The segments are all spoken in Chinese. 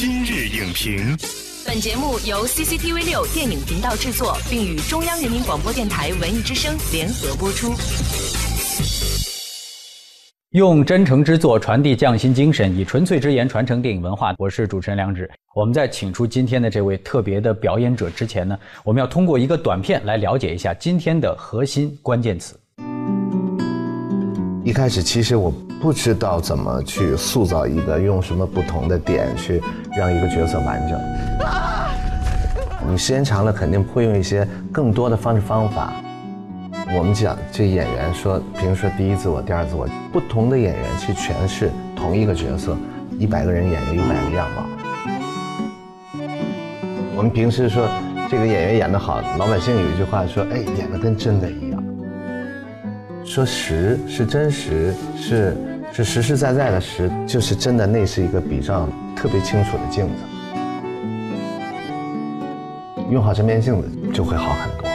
今日影评，本节目由 CCTV 六电影频道制作，并与中央人民广播电台文艺之声联合播出。用真诚之作传递匠心精神，以纯粹之言传承电影文化。我是主持人梁植。我们在请出今天的这位特别的表演者之前呢，我们要通过一个短片来了解一下今天的核心关键词。一开始其实我不知道怎么去塑造一个，用什么不同的点去让一个角色完整。你时间长了，肯定会用一些更多的方式方法。我们讲这演员说，比如说第一自我、第二自我，不同的演员去诠释同一个角色，一百个人演有一百个样貌。我们平时说这个演员演得好，老百姓有一句话说：“哎，演得跟真的一样。”说实是真实，是是实实在在的实，就是真的。那是一个比照特别清楚的镜子，用好这面镜子就会好很多。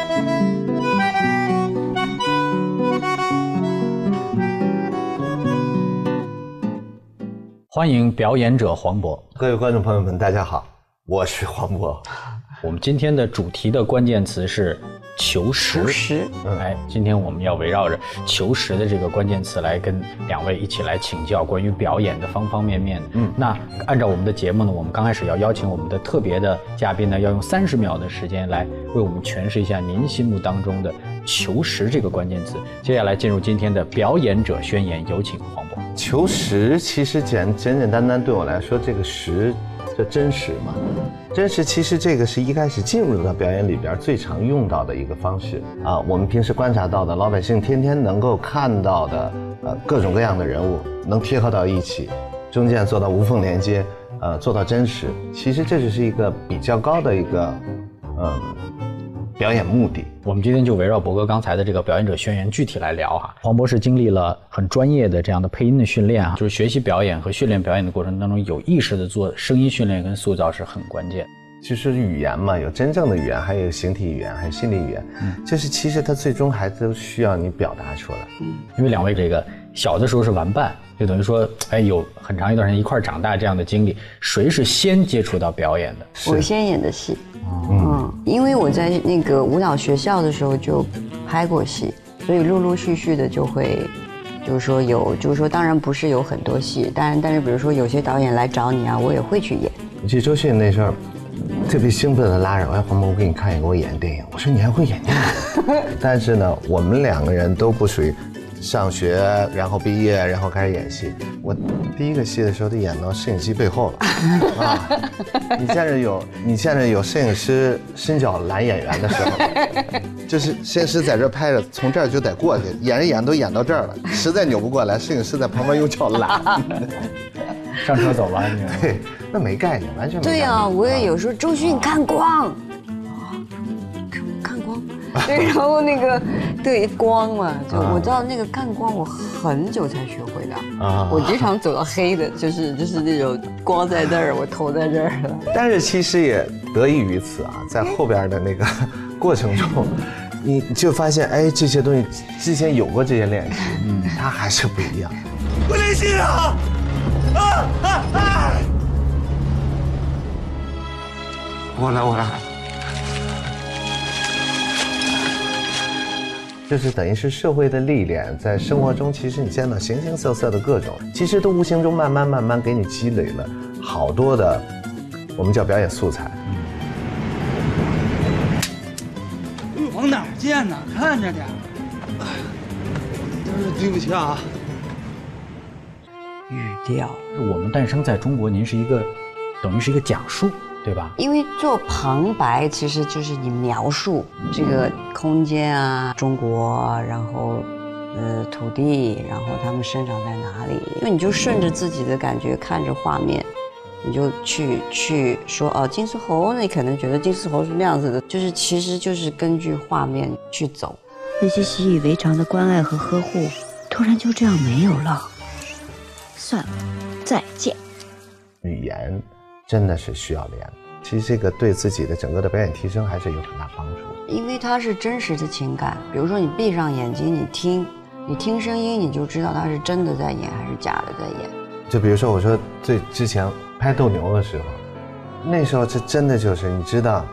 欢迎表演者黄渤，各位观众朋友们，大家好，我是黄渤。我们今天的主题的关键词是求实。求实，哎，今天我们要围绕着求实的这个关键词来跟两位一起来请教关于表演的方方面面。嗯，那按照我们的节目呢，我们刚开始要邀请我们的特别的嘉宾呢，要用三十秒的时间来为我们诠释一下您心目当中的求实这个关键词。接下来进入今天的表演者宣言，有请黄渤。求实其实简简简单单对我来说，这个实这真实嘛。真实其实这个是一开始进入到表演里边最常用到的一个方式啊。我们平时观察到的老百姓天天能够看到的呃各种各样的人物能贴合到一起，中间做到无缝连接，呃做到真实，其实这就是一个比较高的一个嗯表演目的。我们今天就围绕博哥刚才的这个表演者宣言具体来聊哈。黄博士经历了很专业的这样的配音的训练啊，就是学习表演和训练表演的过程当中，有意识的做声音训练跟塑造是很关键。其实语言嘛，有真正的语言，还有形体语言，还有心理语言，就是其实它最终还都需要你表达出来。嗯因为两位这个小的时候是玩伴，就等于说，哎，有很长一段时间一块长大这样的经历，谁是先接触到表演的？我先演的戏，嗯，因为我在那个舞蹈学校的时候就拍过戏，所以陆陆续续的就会，就是说有，就是说当然不是有很多戏，但但是比如说有些导演来找你啊，我也会去演。我记得周迅那时候特别兴奋的拉着我，哎，黄渤，我给你看一个我演的电影。我说你还会演电影？但是呢，我们两个人都不属于上学，然后毕业，然后开始演戏。我第一个戏的时候都演到摄影机背后了 啊！你见着有你见着有摄影师伸脚拦演员的时候，就是摄影师在这拍着，从这儿就得过去，演着演着都演到这儿了，实在扭不过来，摄影师在旁边用脚拦。上车走吧，你。对，那没概念，完全没概念。对呀、我也有时候周迅看光，看光，对，然后那个对光嘛，就我知道那个看光，我很久才学会的。啊我经常走到黑的，就是就是那种光在这儿，我头在这儿了。但是其实也得益于此啊，在后边的那个过程中，你就发现，哎，这些东西之前有过这些练习，嗯，它还是不一样。我联系啊！啊啊啊！我来，我来。就是等于是社会的历练，在生活中，其实你见到形形色色的各种，其实都无形中慢慢慢慢给你积累了好多的，我们叫表演素材。往哪儿见呢？看着点。哎，真是对不起啊。语调，我们诞生在中国，您是一个等于是一个讲述，对吧？因为做旁白其实就是你描述这个空间啊，中国，然后呃土地，然后他们生长在哪里，因为你就顺着自己的感觉看着画面，你就去去说哦，金丝猴，那你可能觉得金丝猴是那样子的，就是其实就是根据画面去走。那些习以为常的关爱和呵护，突然就这样没有了。算了，再见。语言真的是需要练，其实这个对自己的整个的表演提升还是有很大帮助。因为它是真实的情感。比如说你闭上眼睛，你听，你听声音，你就知道他是真的在演还是假的在演。就比如说我说最之前拍斗牛的时候，那时候这真的就是你知道，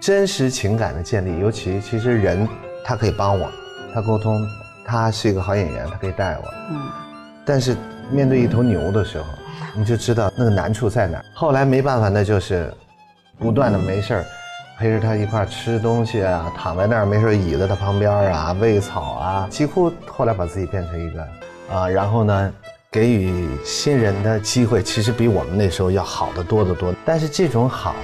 真实情感的建立，尤其其实人他可以帮我，他沟通，他是一个好演员，他可以带我。嗯。但是面对一头牛的时候，你就知道那个难处在哪。后来没办法，那就是不断的没事儿陪着他一块儿吃东西啊，躺在那儿没事儿倚在他旁边啊，喂草啊，几乎后来把自己变成一个啊，然后呢。给予新人的机会，其实比我们那时候要好得多得多。但是这种好，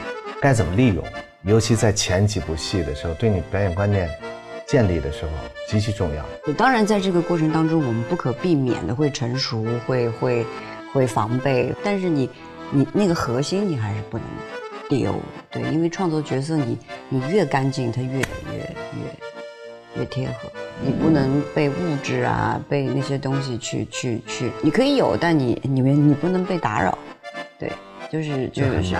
该怎么利用？尤其在前几部戏的时候，对你表演观念建立的时候极其重要。当然，在这个过程当中，我们不可避免的会成熟，会会会防备。但是你你那个核心，你还是不能丢。对，因为创作角色，你你越干净，它越越越越贴合。你不能被物质啊，被那些东西去去去，你可以有，但你你们你不能被打扰，对，就是就是，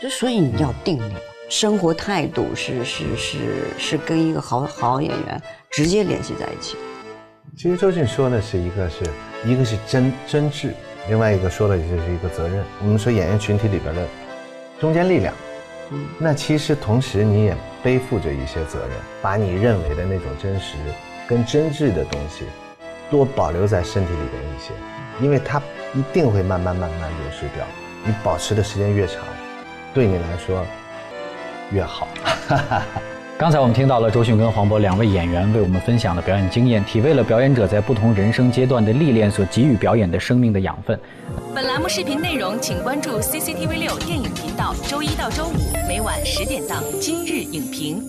就所以你要定力，生活态度是是是是跟一个好好演员直接联系在一起。其实周迅说的是一个是一个是真真挚，另外一个说的就是一个责任。我们说演员群体里边的中坚力量。那其实同时你也背负着一些责任，把你认为的那种真实跟真挚的东西，多保留在身体里边一些，因为它一定会慢慢慢慢流失掉。你保持的时间越长，对你来说越好。刚才我们听到了周迅跟黄渤两位演员为我们分享的表演经验，体味了表演者在不同人生阶段的历练所给予表演的生命的养分。本栏目视频内容，请关注 CCTV 六电影频道，周一到周五每晚十点档《今日影评》。